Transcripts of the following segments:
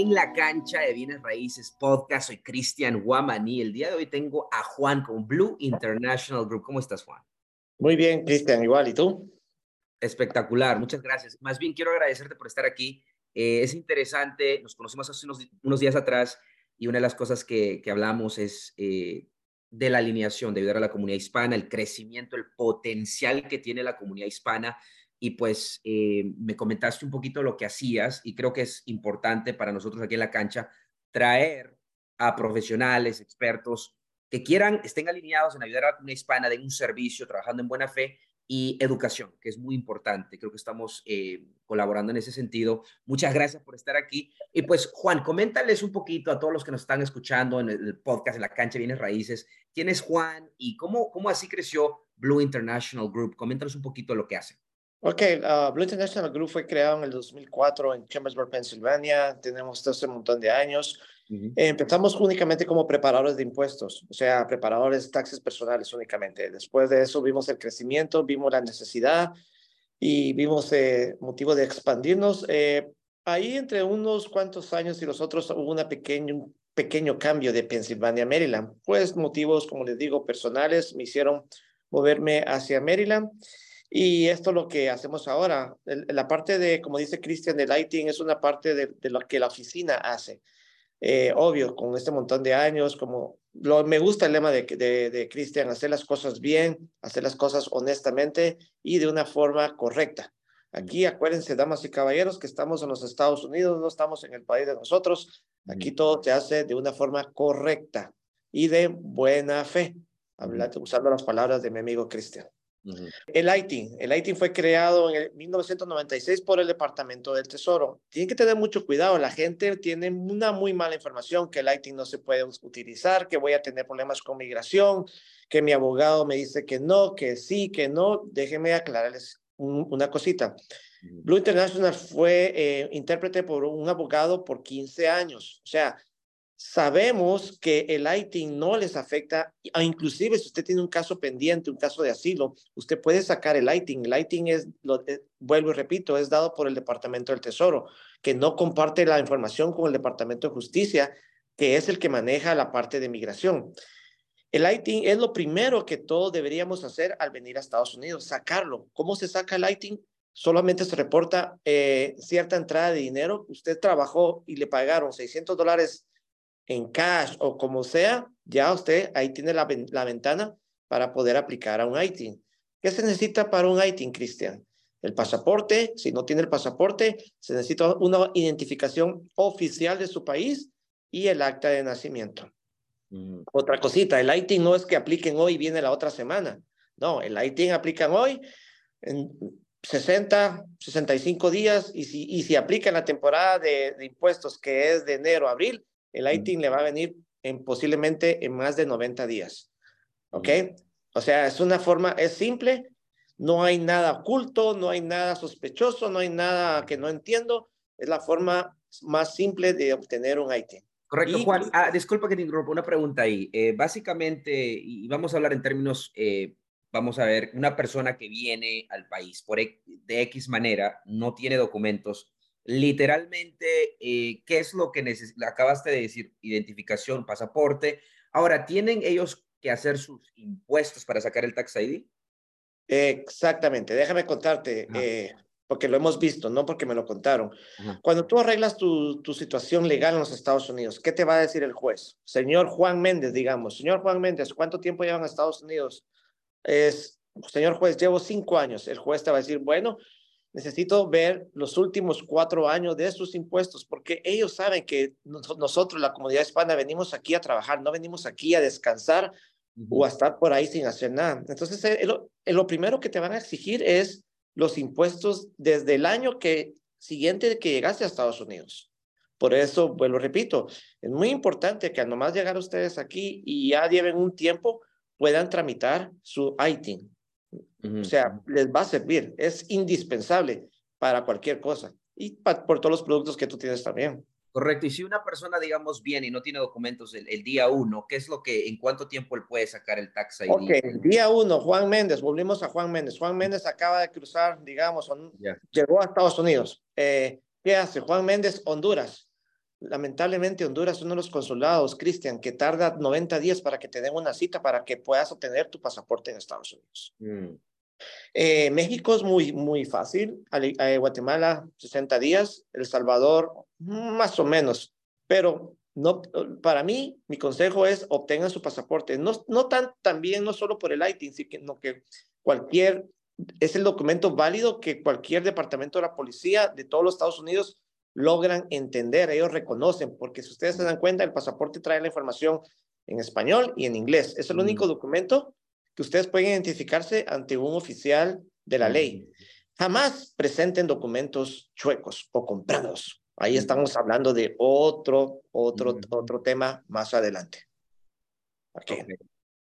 en la cancha de bienes raíces podcast. Soy Cristian Guamaní. El día de hoy tengo a Juan con Blue International Group. ¿Cómo estás, Juan? Muy bien, Cristian, igual. ¿Y tú? Espectacular, muchas gracias. Más bien quiero agradecerte por estar aquí. Eh, es interesante, nos conocimos hace unos, días atrás y una de las cosas que, que hablamos es eh, de la alineación, de ayudar a la comunidad hispana, el crecimiento, el potencial que tiene la comunidad hispana y pues eh, me comentaste un poquito lo que hacías y creo que es importante para nosotros aquí en la cancha traer a profesionales, expertos que quieran, estén alineados en ayudar a la comunidad hispana, de un servicio, trabajando en buena fe y educación, que es muy importante. Creo que estamos eh, colaborando en ese sentido. Muchas gracias por estar aquí. Y pues, Juan, coméntales un poquito a todos los que nos están escuchando en el podcast, en la cancha Bienes Raíces, quién es Juan y cómo, cómo así creció Blue International Group. Coméntanos un poquito lo que hacen. Ok, uh, Blue International Group fue creado en el 2004 en Chambersburg, Pensilvania. Tenemos todo este montón de años. empezamos únicamente como preparadores de impuestos, o sea, preparadores de taxes personales únicamente. Después de eso vimos el crecimiento, vimos la necesidad y vimos eh, motivo de expandirnos. Eh, ahí entre unos cuantos años y los otros hubo una un pequeño cambio de Pensilvania a Maryland. Pues motivos, como les digo, personales me hicieron moverme hacia Maryland. Y esto es lo que hacemos ahora. La parte de, como dice Cristian, de lighting es una parte de, lo que la oficina hace. Eh, obvio, con este montón de años, como lo, me gusta el lema de, de, de Cristian, hacer las cosas bien, hacer las cosas honestamente y de una forma correcta. Aquí acuérdense, damas y caballeros, que estamos en los Estados Unidos, no estamos en el país de nosotros. Aquí todo se hace de una forma correcta y de buena fe, hablando, usando las palabras de mi amigo Cristian. El ITIN, el ITIN fue creado en 1996 por el Departamento del Tesoro. Tienen que tener mucho cuidado, la gente tiene una muy mala información que el ITIN no se puede utilizar, que voy a tener problemas con migración, que mi abogado me dice que no, que sí, que no. Déjenme aclararles una cosita. Blue International fue eh, intérprete por un abogado por 15 años. O sea, Sabemos que el ITIN no les afecta, inclusive si usted tiene un caso pendiente, un caso de asilo, usted puede sacar el ITIN. El ITIN es, lo, eh, vuelvo y repito, es dado por el Departamento del Tesoro, que no comparte la información con el Departamento de Justicia, que es el que maneja la parte de migración. El ITIN es lo primero que todos deberíamos hacer al venir a Estados Unidos, sacarlo. ¿Cómo se saca el ITIN? Solamente se reporta eh, cierta entrada de dinero. Usted trabajó y le pagaron 600 dólares en cash o como sea, ya usted ahí tiene la, la ventana para poder aplicar a un ITIN. ¿Qué se necesita para un ITIN, Cristian? El pasaporte, si no tiene el pasaporte, se necesita una identificación oficial de su país y el acta de nacimiento. Mm. Otra cosita, el ITIN no es que apliquen hoy y viene la otra semana. No, el ITIN aplican hoy en 60, 65 días y si, y si aplican la temporada de, de impuestos que es de enero a abril, el ITIN le va a venir en, posiblemente en más de 90 días. ¿Ok? O sea, es una forma, es simple, no hay nada oculto, no hay nada sospechoso, no hay nada que no entiendo. Es la forma más simple de obtener un ITIN. Correcto, Juan. Ah, disculpa que te interrumpa, una pregunta ahí. Eh, básicamente, y vamos a hablar en términos, eh, vamos a ver, una persona que viene al país por de X manera, no tiene documentos, literalmente, eh, ¿qué es lo que acabaste de decir? Identificación, pasaporte. Ahora, ¿tienen ellos que hacer sus impuestos para sacar el Tax ID? Exactamente, déjame contarte, eh, porque lo hemos visto, no porque me lo contaron. Cuando tú arreglas tu, tu, situación legal en los Estados Unidos, ¿qué te va a decir el juez? Señor Juan Méndez, digamos, señor Juan Méndez, ¿cuánto tiempo llevan a Estados Unidos? Es, señor juez, llevo cinco años. El juez te va a decir, bueno, necesito ver los últimos cuatro años de sus impuestos, porque ellos saben que nosotros, la comunidad hispana, venimos aquí a trabajar, no venimos aquí a descansar o a estar por ahí sin hacer nada. Entonces, eh, lo, eh, lo, primero que te van a exigir es los impuestos desde el año que, siguiente que llegaste a Estados Unidos. Por eso, pues lo repito, es muy importante que al nomás llegar ustedes aquí y ya lleven un tiempo, puedan tramitar su ITIN. O sea, les va a servir, es indispensable para cualquier cosa y por todos los productos que tú tienes también. Correcto. Y si una persona, digamos, viene y no tiene documentos el, día uno, ¿qué es lo que, en cuánto tiempo él puede sacar el tax ID? Ok, el día uno, Juan Méndez, volvimos a Juan Méndez. Juan Méndez acaba de cruzar, digamos, llegó a Estados Unidos. Eh, ¿Qué hace? Juan Méndez, Honduras. Lamentablemente, Honduras es uno de los consulados, Cristian, que tarda 90 días para que te den una cita para que puedas obtener tu pasaporte en Estados Unidos. Mm. Eh, México es muy, muy fácil. Eh, Guatemala, 60 días. El Salvador, más o menos. Pero no, para mí, mi consejo es obtengan su pasaporte. No, no tan, también, no solo por el ITIN, sino que cualquier, es el documento válido que cualquier departamento de la policía de todos los Estados Unidos logran entender, ellos reconocen, porque si ustedes se dan cuenta, el pasaporte trae la información en español y en inglés. Es el único documento que ustedes pueden identificarse ante un oficial de la ley. Jamás presenten documentos chuecos o comprados. Ahí estamos hablando de otro, otro, otro tema más adelante. Okay.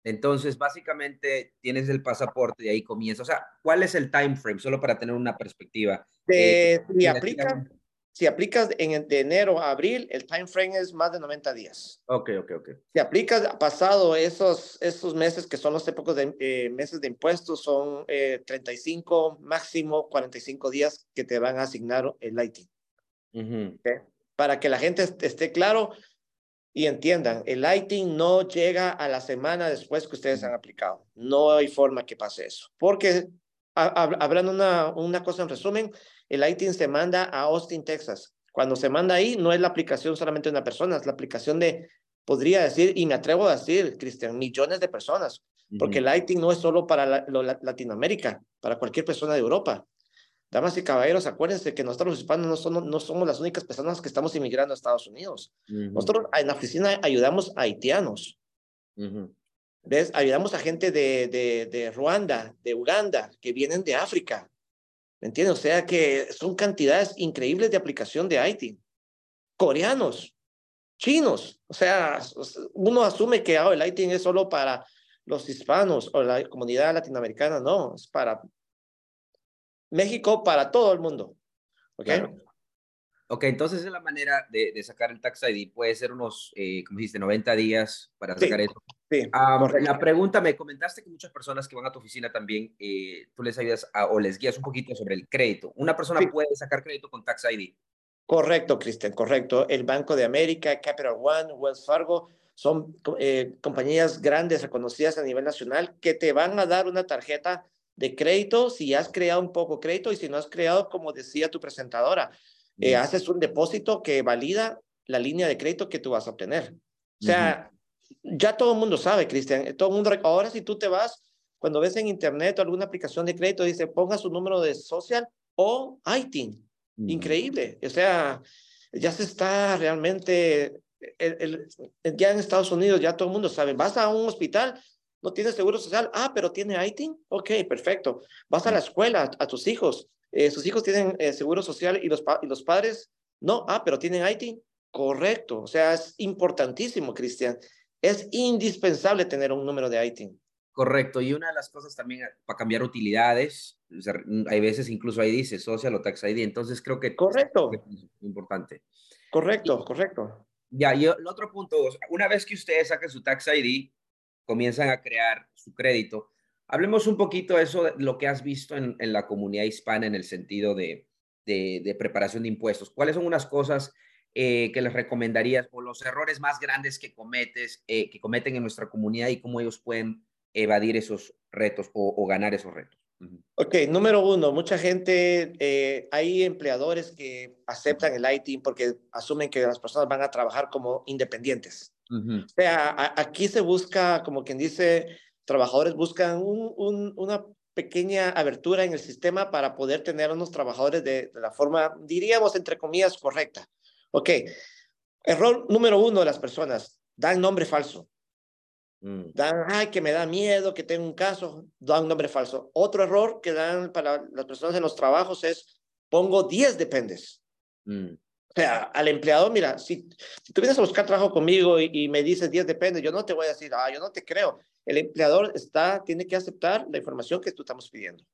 Entonces, básicamente tienes el pasaporte y ahí comienza. O sea, ¿cuál es el time frame? Solo para tener una perspectiva. Eh, aplica, si aplicas en, de enero a abril, el time frame es más de 90 días. Ok, ok, ok. Si aplicas pasado esos, esos meses que son los épocas de eh, meses de impuestos, son 35, eh, máximo 45 días que te van a asignar el lighting. Para que la gente esté claro y entiendan, el lighting no llega a la semana después que ustedes han aplicado. No hay forma que pase eso. Porque, hablando una, una cosa en resumen, el ITIN se manda a Austin, Texas. Cuando se manda ahí, no es la aplicación solamente de una persona, es la aplicación de, podría decir, y me atrevo a decir, Cristian, millones de personas, porque el ITIN no es solo para Latinoamérica, para cualquier persona de Europa. Damas y caballeros, acuérdense que nosotros los hispanos no somos, no somos las únicas personas que estamos inmigrando a Estados Unidos. Nosotros en la oficina ayudamos a haitianos. ¿Ves? Ayudamos a gente de, de, de Ruanda, de Uganda, que vienen de África. ¿Me entiendes? O sea que son cantidades increíbles de aplicación de IT. Coreanos, chinos. O sea, uno asume que oh, el IT es solo para los hispanos o la comunidad latinoamericana. No, es para México, para todo el mundo. ¿Ok? Ok, entonces es la manera de, sacar el Tax ID. Puede ser unos, eh, como dijiste, 90 días para sacar eso. Sí, ah, la pregunta, me comentaste que muchas personas que van a tu oficina también, eh, tú les ayudas o les guías un poquito sobre el crédito. ¿Una persona puede sacar crédito con Tax ID? Correcto, Cristian, correcto. El Banco de América, Capital One, Wells Fargo, son eh, compañías grandes reconocidas a nivel nacional que te van a dar una tarjeta de crédito si has creado un poco crédito y si no has creado, como decía tu presentadora, eh, haces un depósito que valida la línea de crédito que tú vas a obtener. O sea, ya todo el mundo sabe, Cristian, eh, todo el mundo, ahora si tú te vas, cuando ves en internet o alguna aplicación de crédito, dice ponga su número de social o ITIN. Increíble. O sea, ya se está realmente, el, ya en Estados Unidos ya todo el mundo sabe, vas a un hospital, no tienes seguro social, ah, pero tiene ITIN, ok, perfecto. Vas a la escuela, a tus hijos, eh, sus hijos tienen eh, seguro social y los, y los padres no, ah, pero tienen IT. Correcto, o sea, es importantísimo, Cristian. Es indispensable tener un número de IT. Correcto, y una de las cosas también eh, para cambiar utilidades, hay veces incluso ahí dice social o tax ID, entonces creo que correcto. es importante. Correcto, correcto. Ya, y el otro punto, una vez que ustedes saquen su tax ID, comienzan a crear su crédito, Hablemos un poquito de eso, de lo que has visto en, la comunidad hispana en el sentido de, de, preparación de impuestos. ¿Cuáles son unas cosas eh, que les recomendarías o los errores más grandes que cometes, eh, que cometen en nuestra comunidad y cómo ellos pueden evadir esos retos o, ganar esos retos? Ok, número uno, mucha gente, eh, hay empleadores que aceptan el IT porque asumen que las personas van a trabajar como independientes. O sea, aquí se busca, como quien dice, trabajadores buscan una pequeña abertura en el sistema para poder tener unos trabajadores de, la forma, diríamos, entre comillas, correcta. Ok, error número uno de las personas, dan nombre falso. Mm. Dan, ay, que me da miedo, que tengo un caso, dan nombre falso. Otro error que dan para las personas en los trabajos es, pongo 10 dependes. Mm. sea, al empleador, mira, si, si tú vienes a buscar trabajo conmigo y, me dices 10 depende, yo no te voy a decir, ah, yo no te creo. El empleador está, tiene que aceptar la información que tú estamos pidiendo.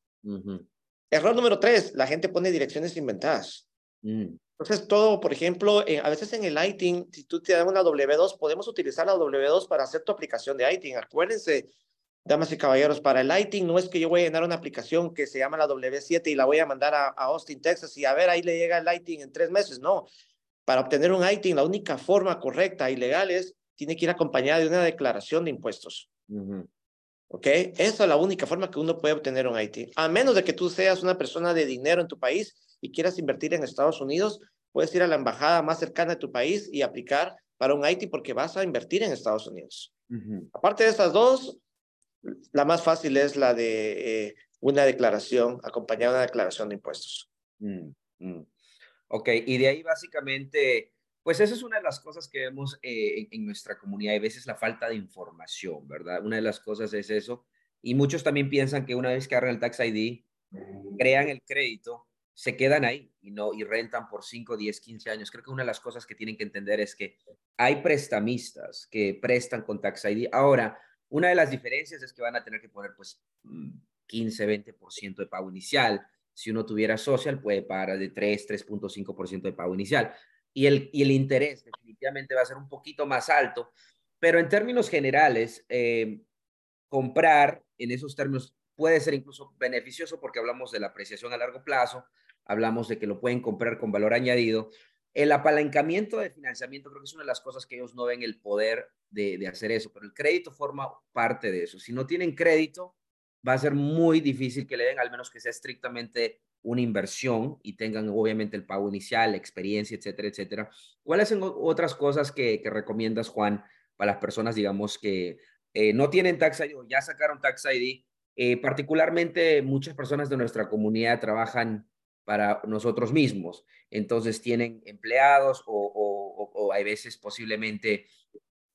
Error número tres, la gente pone direcciones inventadas. Mm. Entonces, todo, por ejemplo, a veces en el ITIN, si tú te das una W2, podemos utilizar la W2 para hacer tu aplicación de ITIN. Acuérdense, damas y caballeros, para el ITIN no es que yo voy a llenar una aplicación que se llama la W7 y la voy a mandar a, Austin, Texas, y a ver, ahí le llega el ITIN en tres meses. No, para obtener un ITIN, la única forma correcta y legal es, tiene que ir acompañada de una declaración de impuestos. ¿Ok? Esa es la única forma que uno puede obtener un ITIN. A menos de que tú seas una persona de dinero en tu país y quieras invertir en Estados Unidos, puedes ir a la embajada más cercana de tu país y aplicar para un ITIN porque vas a invertir en Estados Unidos. Aparte de estas dos, la más fácil es la de eh, una declaración, acompañada de una declaración de impuestos. Mm, mm. Ok, y de ahí básicamente, pues esa es una de las cosas que vemos eh, en, nuestra comunidad, a veces la falta de información, ¿verdad? Una de las cosas es eso. Y muchos también piensan que una vez que agarran el Tax ID, crean el crédito, se quedan ahí y no y rentan por 5, 10, 15 años. Creo que una de las cosas que tienen que entender es que hay prestamistas que prestan con Tax ID. Ahora, una de las diferencias es que van a tener que poner pues 15, mm, 20% de pago inicial. Si uno tuviera social, puede pagar de 3, 3.5% de pago inicial. Y el, y el interés definitivamente va a ser un poquito más alto. Pero en términos generales, eh, comprar en esos términos puede ser incluso beneficioso porque hablamos de la apreciación a largo plazo, hablamos de que lo pueden comprar con valor añadido, el apalancamiento de financiamiento creo que es una de las cosas que ellos no ven el poder de, hacer eso, pero el crédito forma parte de eso. Si no tienen crédito, va a ser muy difícil que le den, al menos que sea estrictamente una inversión y tengan obviamente el pago inicial, experiencia, etcétera, etcétera. ¿Cuáles son otras cosas que, recomiendas, Juan, para las personas, digamos, que eh, no tienen Tax ID o ya sacaron Tax ID? Eh, particularmente muchas personas de nuestra comunidad trabajan para nosotros mismos. Entonces tienen empleados o, o, hay veces posiblemente,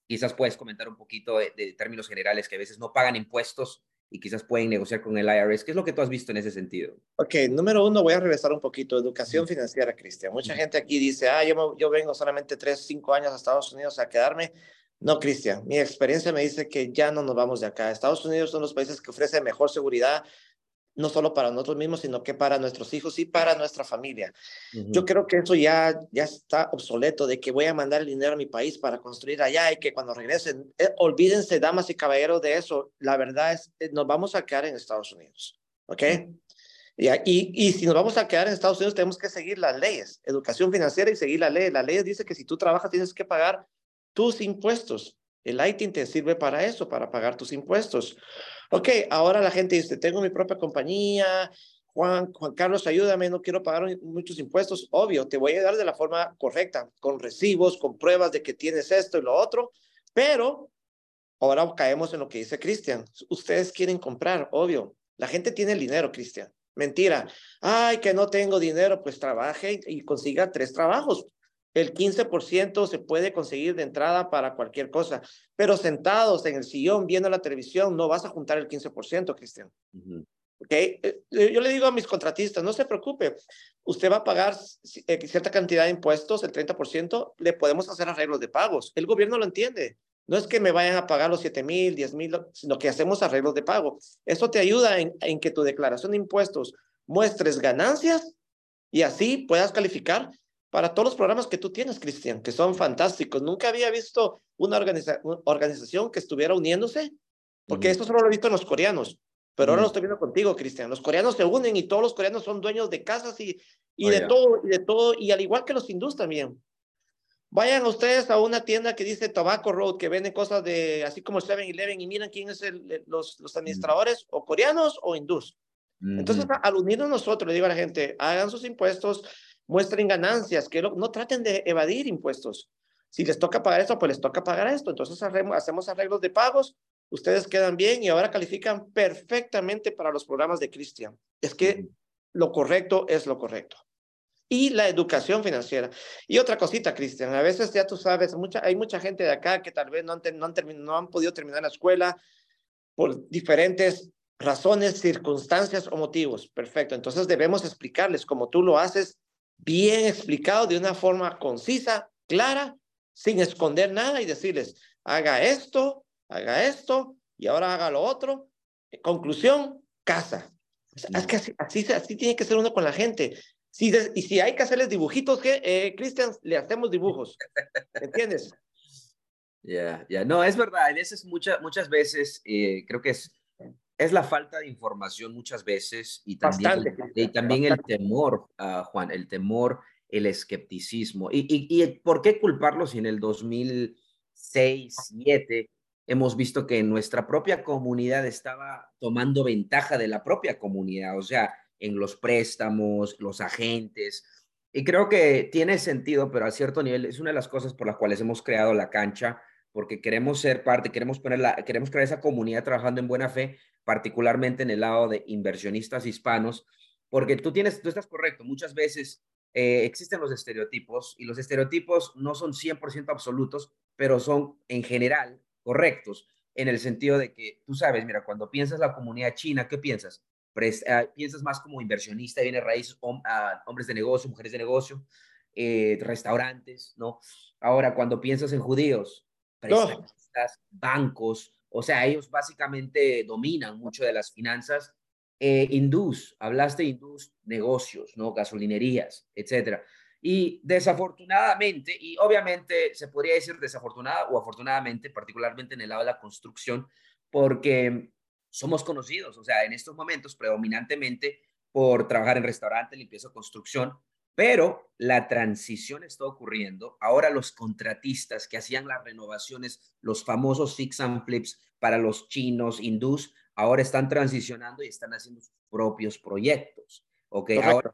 quizás puedes comentar un poquito de, términos generales que a veces no pagan impuestos y quizás pueden negociar con el IRS. ¿Qué es lo que tú has visto en ese sentido? Ok, número uno, voy a regresar un poquito. Educación financiera, Cristian. Mucha gente aquí dice, ah, yo, yo vengo solamente tres, cinco años a Estados Unidos a quedarme. No, Cristian, mi experiencia me dice que ya no nos vamos de acá. Estados Unidos son los países que ofrecen mejor seguridad, no solo para nosotros mismos, sino que para nuestros hijos y para nuestra familia. Yo creo que eso ya, ya está obsoleto, de que voy a mandar el dinero a mi país para construir allá y que cuando regresen, eh, olvídense, damas y caballeros, de eso. La verdad es, eh, nos vamos a quedar en Estados Unidos, ¿ok? Y, y, y, si nos vamos a quedar en Estados Unidos, tenemos que seguir las leyes, educación financiera y seguir la ley. La ley dice que si tú trabajas, tienes que pagar tus impuestos. El ITIN te sirve para eso, para pagar tus impuestos. Ok, ahora la gente dice, tengo mi propia compañía, Juan, Juan Carlos, ayúdame, no quiero pagar muchos impuestos. Obvio, te voy a dar de la forma correcta, con recibos, con pruebas de que tienes esto y lo otro, pero ahora caemos en lo que dice Cristian. Ustedes quieren comprar, obvio. La gente tiene el dinero, Cristian. Mentira. Ay, que no tengo dinero, pues trabaje y consiga tres trabajos. El 15% se puede conseguir de entrada para cualquier cosa, pero sentados en el sillón viendo la televisión no vas a juntar el 15%, Cristian. Okay. Eh, yo le digo a mis contratistas, no se preocupe, usted va a pagar eh, cierta cantidad de impuestos, el 30%, le podemos hacer arreglos de pagos. El gobierno lo entiende. No es que me vayan a pagar los 7 mil, 10 mil, sino que hacemos arreglos de pago. Eso te ayuda en, en que tu declaración de impuestos muestres ganancias y así puedas calificar para todos los programas que tú tienes, Cristian, que son fantásticos. Nunca había visto una, organización que estuviera uniéndose, porque esto solo lo he visto en los coreanos, pero ahora lo estoy viendo contigo, Cristian. Los coreanos se unen y todos los coreanos son dueños de casas y, y oh, de todo, y de todo, y al igual que los hindús también. Vayan ustedes a una tienda que dice Tobacco Road, que vende cosas de, así como 7-Eleven, y miren quién es el, los, los administradores, o coreanos o hindús. Entonces, al unirnos nosotros, le digo a la gente, hagan sus impuestos, muestren ganancias, que no traten de evadir impuestos. Si les toca pagar esto, pues les toca pagar esto. Entonces hacemos arreglos de pagos, ustedes quedan bien y ahora califican perfectamente para los programas de Cristian. Es que lo correcto es lo correcto. Y la educación financiera. Y otra cosita, Cristian, a veces ya tú sabes, mucha, hay mucha gente de acá que tal vez no han, no han, no han podido terminar la escuela por diferentes razones, circunstancias o motivos. Perfecto. Entonces debemos explicarles, como tú lo haces, bien explicado de una forma concisa, clara, sin esconder nada y decirles, haga esto, haga esto y ahora haga lo otro. Conclusión, casa. Es que así, así, tiene que ser uno con la gente. Si y si hay que hacerles dibujitos, que eh, Cristian, le hacemos dibujos. ¿Entiendes? Ya, ya, no, es verdad. A veces, muchas muchas veces, eh, creo que es, es la falta de información muchas veces y también, y también el temor, uh, Juan, el temor, el escepticismo. Y, y, y, por qué culparlo si en el 2006, 2007 hemos visto que nuestra propia comunidad estaba tomando ventaja de la propia comunidad, o sea, en los préstamos, los agentes. Y creo que tiene sentido, pero a cierto nivel es una de las cosas por las cuales hemos creado la cancha, porque queremos ser parte, queremos, poner queremos crear esa comunidad trabajando en buena fe, particularmente en el lado de inversionistas hispanos, porque tú tienes, tú estás correcto, muchas veces eh, existen los estereotipos y los estereotipos no son 100% absolutos, pero son en general correctos en el sentido de que tú sabes, mira, cuando piensas la comunidad china, ¿qué piensas? Ah, piensas más como inversionista, viene raíces, ah, hombres de negocio, mujeres de negocio, eh, restaurantes, ¿no? Ahora, cuando piensas en judíos, bancos, o sea, ellos básicamente dominan mucho de las finanzas. Eh, hindús, hablaste de hindús, negocios, ¿no? Gasolinerías, etcétera. Y desafortunadamente, y obviamente se podría decir desafortunada o afortunadamente, particularmente en el lado de la construcción, porque somos conocidos, o sea, en estos momentos predominantemente por trabajar en restaurante, limpieza, construcción, pero la transición está ocurriendo. Ahora los contratistas que hacían las renovaciones, los famosos fix and flips para los chinos, hindús, ahora están transicionando y están haciendo sus propios proyectos. ¿Ok? Ahora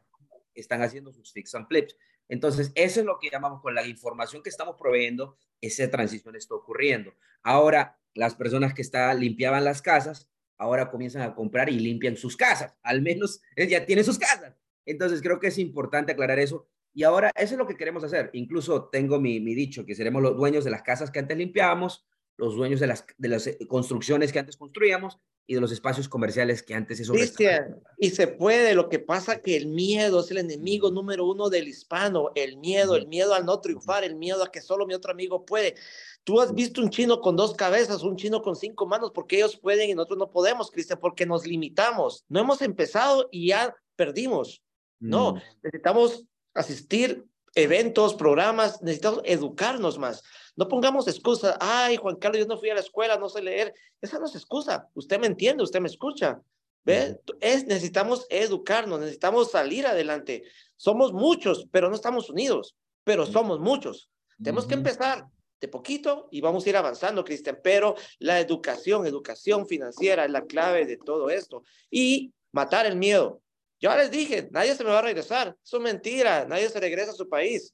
están haciendo sus fix and flips. Entonces, eso es lo que llamamos con la información que estamos proveyendo, esa transición está ocurriendo. Ahora, las personas que está, limpiaban las casas, ahora comienzan a comprar y limpian sus casas, al menos eh, ya tienen sus casas. Entonces, creo que es importante aclarar eso. Y ahora, eso es lo que queremos hacer. Incluso tengo mi, mi dicho, que seremos los dueños de las casas que antes limpiábamos, los dueños de las, de las eh, construcciones que antes construíamos y de los espacios comerciales que antes eso Cristian, y se puede, lo que pasa que el miedo es el enemigo número uno del hispano, el miedo, el miedo al no triunfar, el miedo a que solo mi otro amigo puede. Tú has visto un chino con dos cabezas, un chino con cinco manos, porque ellos pueden y nosotros no podemos, Cristian, porque nos limitamos. No hemos empezado y ya perdimos. No, mm. necesitamos asistir eventos, programas, necesitamos educarnos más. No pongamos excusas, ay, Juan Carlos, yo no fui a la escuela, no sé leer. Esa no es excusa. Usted me entiende, usted me escucha. ¿Ve? Es, necesitamos educarnos, necesitamos salir adelante. Somos muchos, pero no estamos unidos, pero somos muchos. Tenemos que empezar de poquito y vamos a ir avanzando, Cristian, pero la educación, educación financiera es la clave de todo esto. Y matar el miedo. Ya les dije, nadie se me va a regresar. Es mentira, nadie se regresa a su país.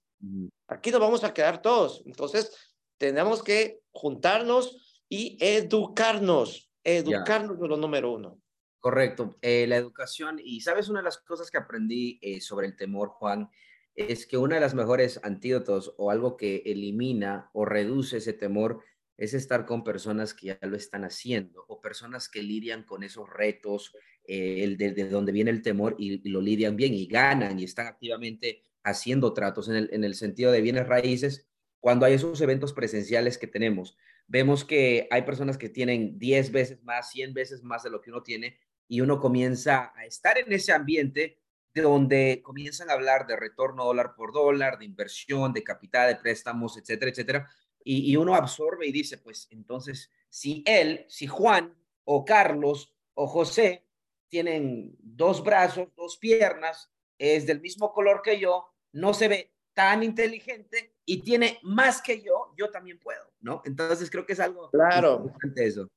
Aquí nos vamos a quedar todos. Entonces, tenemos que juntarnos y educarnos. Educarnos es lo número uno. Correcto. Eh, la educación, y sabes, una de las cosas que aprendí eh, sobre el temor, Juan, es que una de las mejores antídotos o algo que elimina o reduce ese temor es estar con personas que ya lo están haciendo o personas que lidian con esos retos, eh, el de, donde viene el temor y, lo lidian bien y ganan y están activamente haciendo tratos en el, en el sentido de bienes raíces cuando hay esos eventos presenciales que tenemos, vemos que hay personas que tienen 10 veces más, 100 veces más de lo que uno tiene y uno comienza a estar en ese ambiente donde comienzan a hablar de retorno dólar por dólar, de inversión, de capital, de préstamos, etcétera, etcétera. Y uno absorbe y dice, pues entonces, si él, si Juan o Carlos o José tienen dos brazos, dos piernas, es del mismo color que yo, no se ve tan inteligente y tiene más que yo, yo también puedo, ¿no? Entonces creo que es algo claro. importante eso.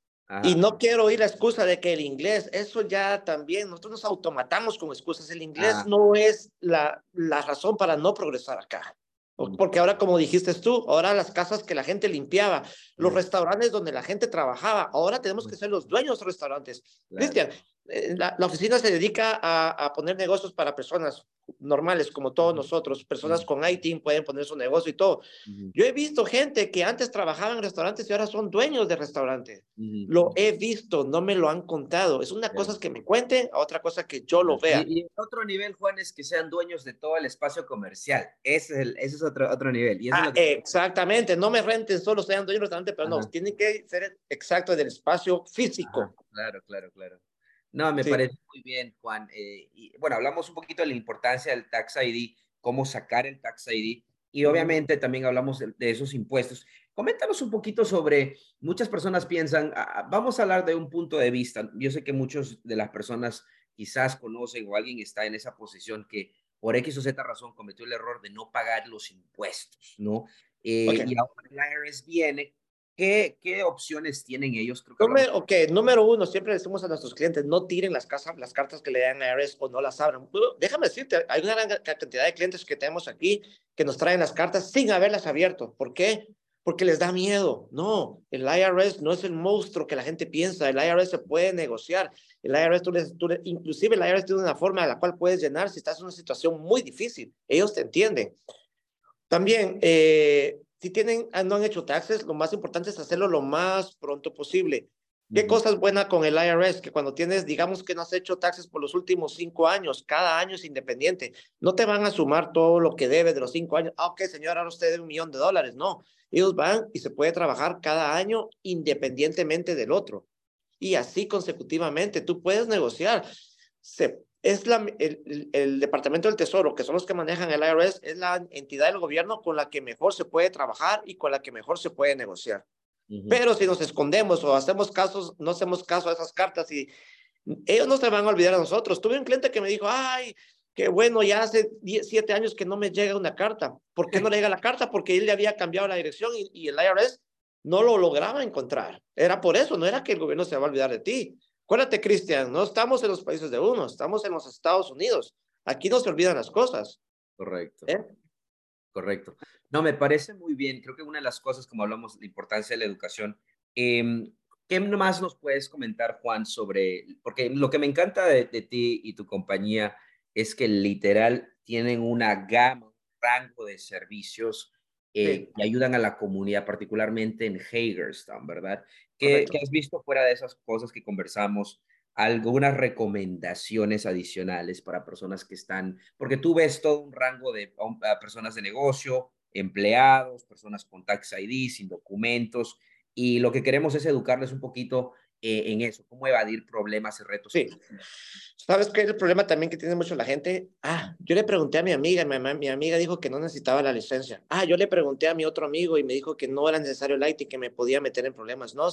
Y no quiero oír la excusa de que el inglés, eso ya también, nosotros nos automatamos con excusas. El inglés ah. no es la, la razón para no progresar acá. Porque ahora, como dijiste tú, ahora las casas que la gente limpiaba, los restaurantes donde la gente trabajaba, ahora tenemos que ser los dueños de restaurantes. Cristian, eh, la, la, oficina se dedica a, a, poner negocios para personas normales como todos nosotros, personas con IT pueden poner su negocio y todo. Yo he visto gente que antes trabajaba en restaurantes y ahora son dueños de restaurantes. Lo he visto, no me lo han contado. Es una cosa que me cuenten, otra cosa que yo lo vea. Y, otro nivel, Juan, es que sean dueños de todo el espacio comercial. Ese es, el, ese es otro, otro nivel. Y ah, Exactamente, no me renten solo, sean dueños de restaurante, pero no, tienen que ser exactos del espacio físico. Claro, claro, claro. No, me parece muy bien, Juan. Eh, y, bueno, hablamos un poquito de la importancia del Tax ID, cómo sacar el Tax ID y obviamente también hablamos de, esos impuestos. Coméntanos un poquito sobre, muchas personas piensan, ah, ah, vamos a hablar de un punto de vista. Yo sé que muchas de las personas quizás conocen o alguien está en esa posición que por X o Z razón cometió el error de no pagar los impuestos, ¿no? Eh, y ahora el IRS viene ¿Qué, ¿Qué, opciones tienen ellos? Creo que número, ok, número uno, siempre decimos a nuestros clientes, no tiren las, casas, las cartas que le dan a IRS o no las abran. déjame decirte, hay una gran cantidad de clientes que tenemos aquí que nos traen las cartas sin haberlas abierto. ¿Por qué? Porque les da miedo. No, el IRS no es el monstruo que la gente piensa. El IRS se puede negociar. El IRS, tú tú inclusive el IRS tiene una forma de la cual puedes llenar si estás en una situación muy difícil. Ellos te entienden. También, eh, si tienen, ah, no han hecho taxes, lo más importante es hacerlo lo más pronto posible. ¿Qué cosa es buena con el IRS? Que cuando tienes, digamos que no has hecho taxes por los últimos cinco años, cada año es independiente. No te van a sumar todo lo que debes de los cinco años. Ah, ok, señor, ahora usted debe un millón de dólares. No, ellos van y se puede trabajar cada año independientemente del otro. Y así consecutivamente, tú puedes negociar. Se es la, el, el, Departamento del Tesoro, que son los que manejan el IRS, es la entidad del gobierno con la que mejor se puede trabajar y con la que mejor se puede negociar. Pero si nos escondemos o hacemos casos, no hacemos caso a esas cartas y ellos no se van a olvidar a nosotros. Tuve un cliente que me dijo, ay, qué bueno, ya hace siete años que no me llega una carta. ¿Por qué no le llega la carta? Porque él le había cambiado la dirección y, y el IRS no lo lograba encontrar. Era por eso, no era que el gobierno se va a olvidar de ti. Acuérdate, Cristian, no estamos en los países de uno, estamos en los Estados Unidos. Aquí no se olvidan las cosas. Correcto. ¿Eh? Correcto. No, me parece muy bien. Creo que una de las cosas, como hablamos, la importancia de la educación, eh, ¿qué más nos puedes comentar, Juan, sobre, porque lo que me encanta de, ti y tu compañía es que literal tienen una gama, un rango de servicios eh, que ayudan a la comunidad, particularmente en Hagerstown, ¿verdad? ¿Qué, has visto fuera de esas cosas que conversamos? algunas recomendaciones adicionales para personas que están, porque tú ves todo un rango de personas de negocio, empleados, personas con tax ID, sin documentos, y lo que queremos es educarles un poquito eh, en eso, cómo evadir problemas y retos. Sí. ¿Sabes qué es el problema también que tiene mucho la gente? Ah, yo le pregunté a mi amiga, mi, mi, amiga dijo que no necesitaba la licencia. Ah, yo le pregunté a mi otro amigo y me dijo que no era necesario el IT y que me podía meter en problemas. No,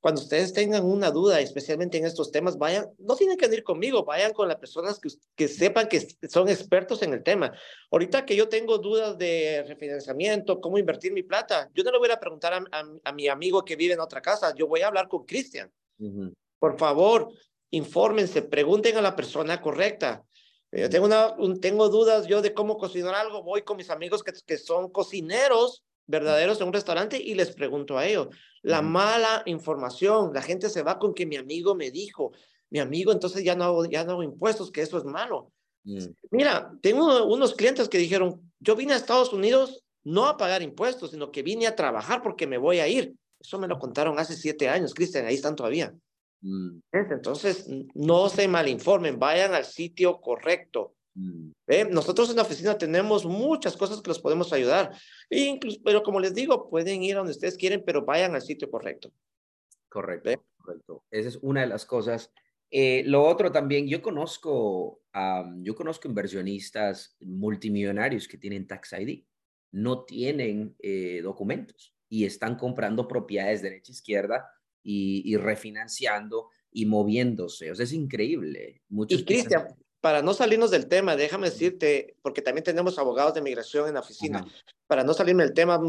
cuando ustedes tengan una duda, especialmente en estos temas, vayan, no tienen que venir conmigo, vayan con las personas que, que sepan que son expertos en el tema. Ahorita que yo tengo dudas de refinanciamiento, cómo invertir mi plata, yo no le voy a preguntar a, a, a mi amigo que vive en otra casa, yo voy a hablar con Cristian por favor, infórmense, pregunten a la persona correcta. Yo tengo, una, tengo dudas yo de cómo cocinar algo, voy con mis amigos que, que son cocineros verdaderos en un restaurante y les pregunto a ellos. La mala información, la gente se va con que mi amigo me dijo, mi amigo, entonces ya no hago, ya no hago impuestos, que eso es malo. Mm. Mira, tengo unos clientes que dijeron, yo vine a Estados Unidos no a pagar impuestos, sino que vine a trabajar porque me voy a ir. Eso me lo contaron hace siete años, Cristian, ahí están todavía. Mm. Entonces, no se malinformen, vayan al sitio correcto. Mm. Nosotros en la oficina tenemos muchas cosas que los podemos ayudar, incluso, pero como les digo, pueden ir a donde ustedes quieren, pero vayan al sitio correcto. Correcto, correcto. Esa es una de las cosas. Eh, lo otro también, yo conozco, yo conozco inversionistas multimillonarios que tienen Tax ID, no tienen eh, documentos y están comprando propiedades derecha e izquierda y, y refinanciando y moviéndose. O sea, es increíble. Muchos y Cristian, para no salirnos del tema, déjame decirte, porque también tenemos abogados de migración en la oficina, para no salirme del tema,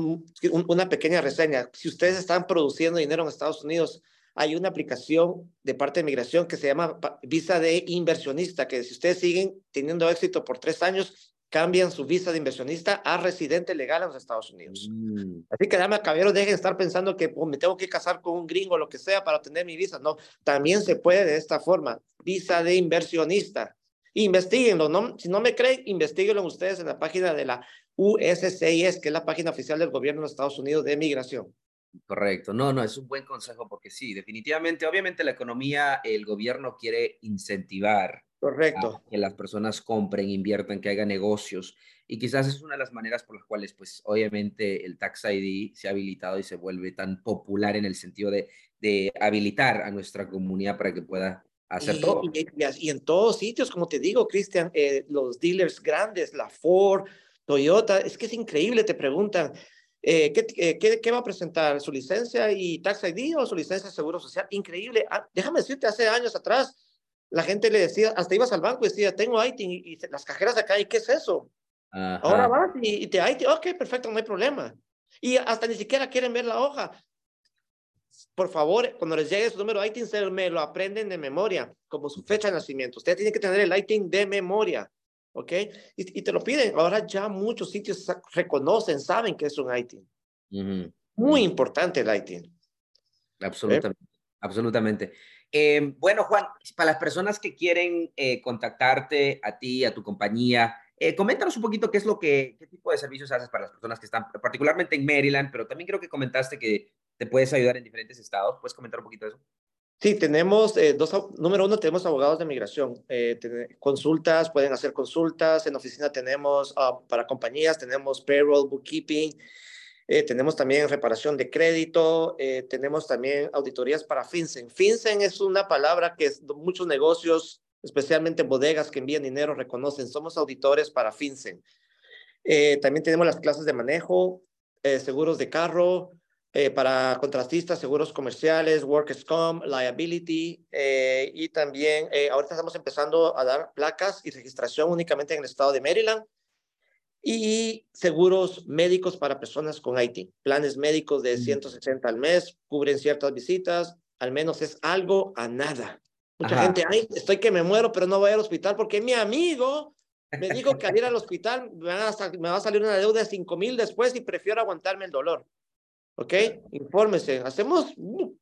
una pequeña reseña. Si ustedes están produciendo dinero en Estados Unidos, hay una aplicación de parte de migración que se llama visa de inversionista, que si ustedes siguen teniendo éxito por tres años, cambian su visa de inversionista a residente legal en los Estados Unidos. Mm. Así que, dame caballeros, dejen de estar pensando que pues, me tengo que casar con un gringo o lo que sea para tener mi visa. No, también se puede de esta forma. Visa de inversionista. Investíguenlo, no, si no me creen, investiguenlo ustedes en la página de la USCIS, que es la página oficial del gobierno de los Estados Unidos de migración. Correcto, no, no, es un buen consejo porque sí, definitivamente, obviamente la economía, el gobierno quiere incentivar Correcto. que las personas compren, inviertan, que hagan negocios. Y quizás es una de las maneras por las cuales, pues, obviamente el Tax ID se ha habilitado y se vuelve tan popular en el sentido de, de habilitar a nuestra comunidad para que pueda hacer todo. Y, en todos sitios, como te digo, Cristian, eh, los dealers grandes, la Ford, Toyota, es que es increíble, te preguntan, eh, ¿qué, qué, qué, va a presentar? ¿Su licencia y Tax ID o su licencia de Seguro Social? Increíble. Ah, déjame decirte, hace años atrás, la gente le decía, hasta ibas al banco y decía, tengo ITIN y, las cajeras acá, ¿y qué es eso? Ahora vas y, te ITIN, ok, perfecto, no hay problema. Y hasta ni siquiera quieren ver la hoja. Por favor, cuando les llegue su número ITIN, se me lo aprenden de memoria, como su fecha de nacimiento. Usted tiene que tener el ITIN de memoria, ¿ok? Y, te lo piden. Ahora ya muchos sitios reconocen, saben que es un ITIN. Muy importante el ITIN. Absolutamente, absolutamente. Eh, bueno, Juan, para las personas que quieren eh, contactarte a ti, a tu compañía, eh, coméntanos un poquito qué es lo que, qué tipo de servicios haces para las personas que están particularmente en Maryland, pero también creo que comentaste que te puedes ayudar en diferentes estados. ¿Puedes comentar un poquito de eso? Sí, tenemos dos, número uno, tenemos abogados de migración, consultas, pueden hacer consultas, en oficina tenemos ah, para compañías, tenemos payroll, bookkeeping, eh, tenemos también reparación de crédito, eh, tenemos también auditorías para FinCEN. FinCEN es una palabra que muchos negocios, especialmente bodegas que envían dinero, reconocen. Somos auditores para FinCEN. Eh, también tenemos las clases de manejo, seguros de carro, para contratistas, seguros comerciales, workers comp, liability, y también ahorita estamos empezando a dar placas y registración únicamente en el estado de Maryland y seguros médicos para personas con IT. Planes médicos de 160 al mes, cubren ciertas visitas, al menos es algo a nada. Mucha gente, ay, estoy que me muero, pero no voy al hospital porque mi amigo me dijo que al ir al hospital me va a, salir una deuda de 5 mil después y prefiero aguantarme el dolor. ¿Ok? Infórmese. Hacemos uh,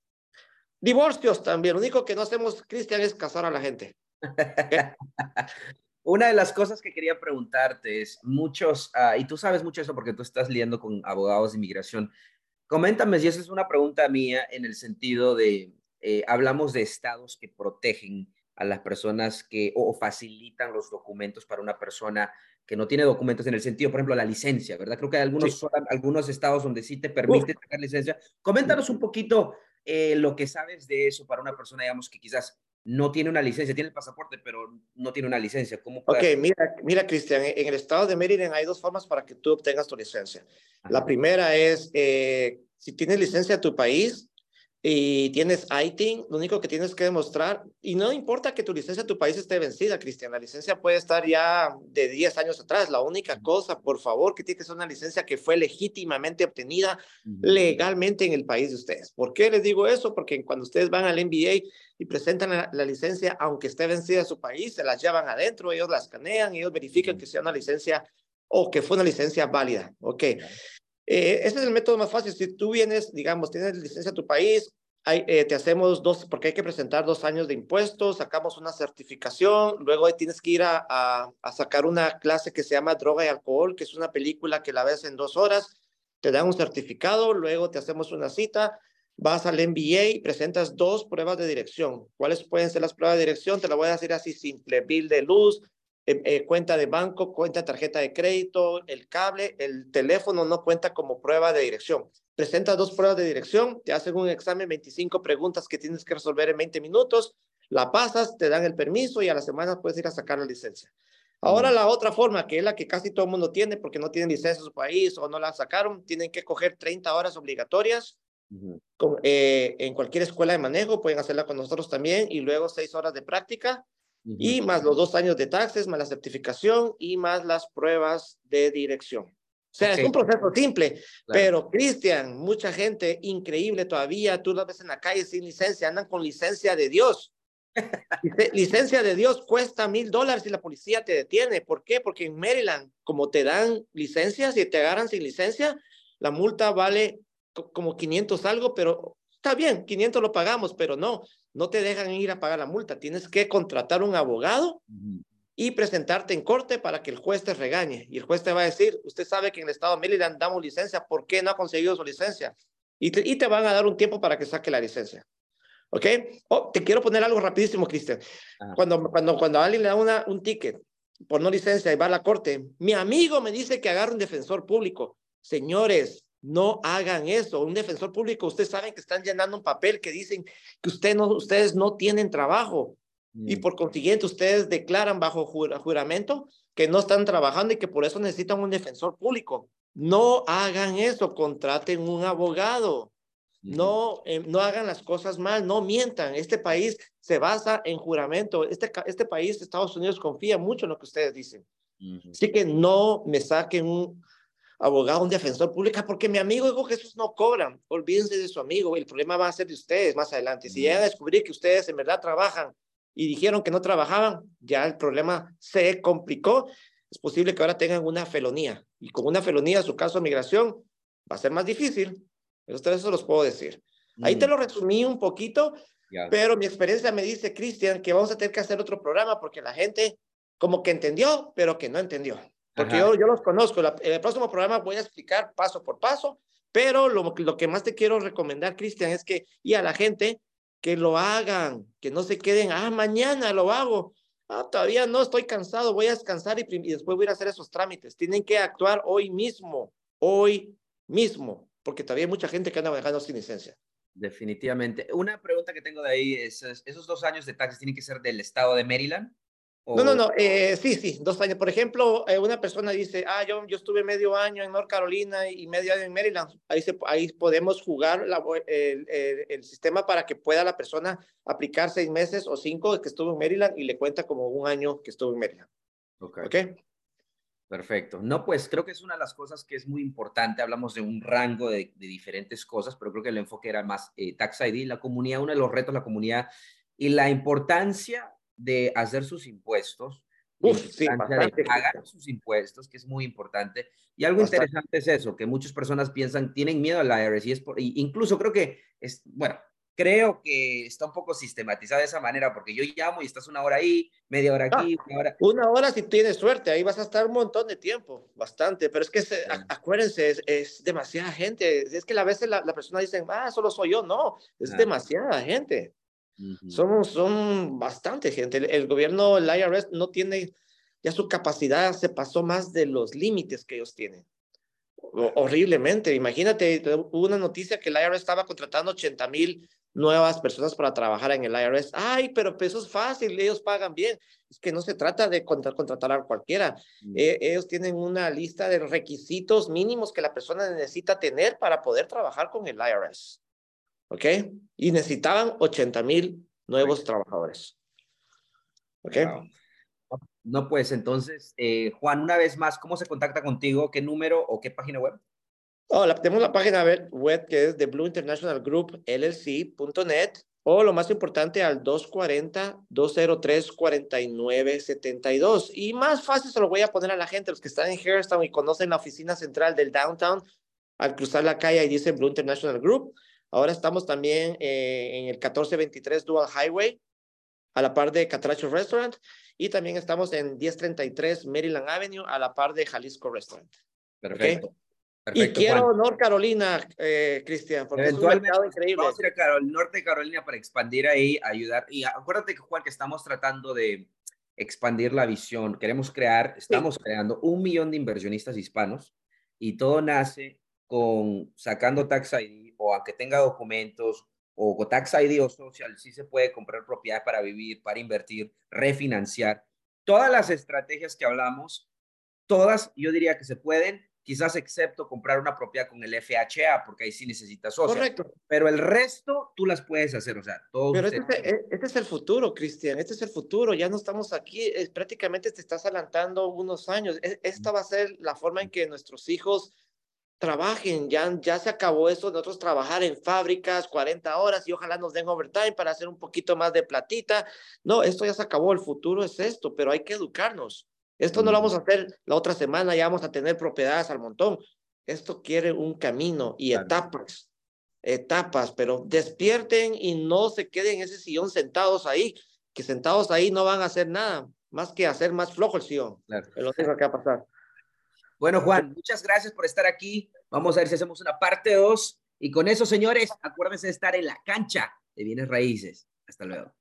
divorcios también. Lo único que no hacemos, Cristian, es casar a la gente. Una de las cosas que quería preguntarte es, muchos, ah, y tú sabes mucho eso porque tú estás lidiando con abogados de inmigración, coméntame si esa es una pregunta mía en el sentido de, eh, hablamos de estados que protegen a las personas que o facilitan los documentos para una persona que no tiene documentos en el sentido, por ejemplo, la licencia, ¿verdad? Creo que hay algunos, algunos estados donde sí te permite sacar licencia. Coméntanos un poquito eh, lo que sabes de eso para una persona, digamos, que quizás no tiene una licencia, tiene el pasaporte, pero no tiene una licencia. ¿Cómo ok, mira, mira, Cristian, en el estado de Maryland hay dos formas para que tú obtengas tu licencia. La primera es, eh, si tienes licencia de tu país, y tienes ITIN, lo único que tienes que demostrar, y no importa que tu licencia de tu país esté vencida, Cristian, la licencia puede estar ya de 10 años atrás. La única cosa, por favor, que tiene que ser una licencia que fue legítimamente obtenida legalmente en el país de ustedes. ¿Por qué les digo eso? Porque cuando ustedes van al NBA y presentan la, licencia, aunque esté vencida en su país, se las llevan adentro, ellos la escanean, ellos verifican que sea una licencia o que fue una licencia válida. Ok. Eh, este es el método más fácil. Si tú vienes, digamos, tienes licencia a tu país, eh, te hacemos dos, porque hay que presentar dos años de impuestos, sacamos una certificación, luego tienes que ir a, a, sacar una clase que se llama Droga y Alcohol, que es una película que la ves en dos horas, te dan un certificado, luego te hacemos una cita, vas al MBA y presentas dos pruebas de dirección. ¿Cuáles pueden ser las pruebas de dirección? Te la voy a decir así simple, bill de luz, eh, eh, cuenta de banco, cuenta tarjeta de crédito, el cable, el teléfono no cuenta como prueba de dirección. Presentas dos pruebas de dirección, te hacen un examen, 25 preguntas que tienes que resolver en 20 minutos, la pasas, te dan el permiso y a la semana puedes ir a sacar la licencia. Ahora la otra forma, que es la que casi todo el mundo tiene porque no tienen licencia en su país o no la sacaron, tienen que coger 30 horas obligatorias eh, en cualquier escuela de manejo, pueden hacerla con nosotros también y luego 6 horas de práctica y más los dos años de taxes, más la certificación y más las pruebas de dirección. O sea, es un proceso simple, pero Cristian, mucha gente increíble todavía, tú la ves en la calle sin licencia, andan con licencia de Dios. licencia de Dios cuesta mil dólares y la policía te detiene. ¿Por qué? Porque en Maryland, como te dan licencias y te agarran sin licencia, la multa vale como 500 algo, pero está bien, 500 lo pagamos, pero no, no te dejan ir a pagar la multa. Tienes que contratar un abogado y presentarte en corte para que el juez te regañe. Y el juez te va a decir, usted sabe que en el estado de Maryland damos licencia, ¿por qué no ha conseguido su licencia? Y te, y te van a dar un tiempo para que saque la licencia. ¿Ok? Oh, te quiero poner algo rapidísimo, Cristian. Cuando, cuando, cuando alguien le da una, un ticket por no licencia y va a la corte, mi amigo me dice que agarre un defensor público. Señores, no hagan eso. Un defensor público, ustedes saben que están llenando un papel que dicen que usted no, ustedes no tienen trabajo y mm. por consiguiente ustedes declaran bajo juramento que no están trabajando y que por eso necesitan un defensor público. No hagan eso, contraten un abogado. No, eh, no hagan las cosas mal, no mientan. Este país se basa en juramento. Este, este país, Estados Unidos, confía mucho en lo que ustedes dicen. Así que no me saquen un abogado, un defensor público, porque mi amigo Hijo Jesús no cobran. Olvídense de su amigo. El problema va a ser de ustedes más adelante. Si llegan a descubrir que ustedes en verdad trabajan y dijeron que no trabajaban, ya el problema se complicó. Es posible que ahora tengan una felonía. Y con una felonía, su caso de migración va a ser más difícil eso los puedo decir. Ahí te lo resumí un poquito, pero mi experiencia me dice, Cristian, que vamos a tener que hacer otro programa porque la gente como que entendió, pero que no entendió. Porque yo, yo los conozco. en el próximo programa voy a explicar paso por paso, pero lo, lo que más te quiero recomendar, Cristian, es que, y a la gente, que lo hagan, que no se queden, ah, mañana lo hago. Ah, todavía no estoy cansado, voy a descansar y, y después voy a hacer esos trámites. Tienen que actuar hoy mismo, hoy mismo porque todavía hay mucha gente que anda manejando sin licencia. Definitivamente. Una pregunta que tengo de ahí es, ¿esos dos años de taxis tienen que ser del estado de Maryland? No, no, no, eh, sí, sí, dos años. Por ejemplo, eh, una persona dice, ah, yo, yo estuve medio año en North Carolina y medio año en Maryland. Ahí, se, ahí podemos jugar la, el, el, sistema para que pueda la persona aplicar seis meses o cinco que estuvo en Maryland y le cuenta como un año que estuvo en Maryland. Ok. okay? Perfecto. No, pues creo que es una de las cosas que es muy importante. Hablamos de un rango de, diferentes cosas, pero creo que el enfoque era más eh, Tax ID, la comunidad, uno de los retos, la comunidad y la importancia de hacer sus impuestos. Uf, sí, de pagar sus impuestos, que es muy importante. Y algo interesante es eso, que muchas personas piensan, tienen miedo al IRS y es por, incluso creo que es, bueno, creo que está un poco sistematizada de esa manera, porque yo llamo y estás una hora ahí, media hora aquí, una hora. Una hora si tienes suerte, ahí vas a estar un montón de tiempo, bastante, pero es que acuérdense, es, demasiada gente, es que a veces la, la, persona dice, ah, solo soy yo, no, es demasiada gente. Somos, son bastante gente. El, gobierno, el IRS, no tiene, ya su capacidad se pasó más de los límites que ellos tienen horriblemente. Imagínate, hubo una noticia que el IRS estaba contratando 80 mil nuevas personas para trabajar en el IRS. Ay, pero pues eso es fácil, ellos pagan bien. Es que no se trata de contratar a cualquiera. Mm. Eh, ellos tienen una lista de requisitos mínimos que la persona necesita tener para poder trabajar con el IRS. ¿Ok? Y necesitaban 80 mil nuevos trabajadores. ¿Ok? No, pues entonces, eh, Juan, una vez más, ¿cómo se contacta contigo? ¿Qué número o qué página web? Oh, tenemos la página web que es de Blue International Group LLC.net o lo más importante al 240-203-4972. Y más fácil se lo voy a poner a la gente, los que están en Hairstown y conocen la oficina central del downtown, al cruzar la calle y dice Blue International Group. Ahora estamos también eh, en el 1423 Dual Highway, a la par de Catracho Restaurant, y también estamos en 1033 Maryland Avenue, a la par de Jalisco Restaurant. Perfecto y quiero North Carolina, eh, Cristian, porque es un mercado increíble. Vamos a ir a Norte Carolina para expandir ahí, ayudar. Y acuérdate, Juan, que estamos tratando de expandir la visión. Queremos crear, estamos creando un millón de inversionistas hispanos y todo nace con sacando Tax ID o aunque tenga documentos o Tax ID o Social, sí se puede comprar propiedad para vivir, para invertir, refinanciar. Todas las estrategias que hablamos, todas yo diría que se pueden quizás excepto comprar una propiedad con el FHA, porque ahí sí necesitas socio. Correcto. Pero el resto tú las puedes hacer, o sea, todo. Pero este, e, este, es el futuro, Cristian, este es el futuro, ya no estamos aquí, prácticamente te estás adelantando unos años. E, esta va a ser la forma en que nuestros hijos trabajen, ya, ya se acabó eso nosotros trabajar en fábricas 40 horas y ojalá nos den overtime para hacer un poquito más de platita. No, esto ya se acabó, el futuro es esto, pero hay que educarnos. Esto no lo vamos a hacer la otra semana, ya vamos a tener propiedades al montón. Esto quiere un camino y etapas, etapas, pero despierten y no se queden en ese sillón sentados ahí, que sentados ahí no van a hacer nada. más que hacer más flojo el CEO. Claro. Es lo que va a pasar. Bueno, Juan, muchas gracias por estar aquí. Vamos a ver si hacemos una parte 2. Y con eso, señores, acuérdense de estar en la cancha de bienes raíces. Hasta luego.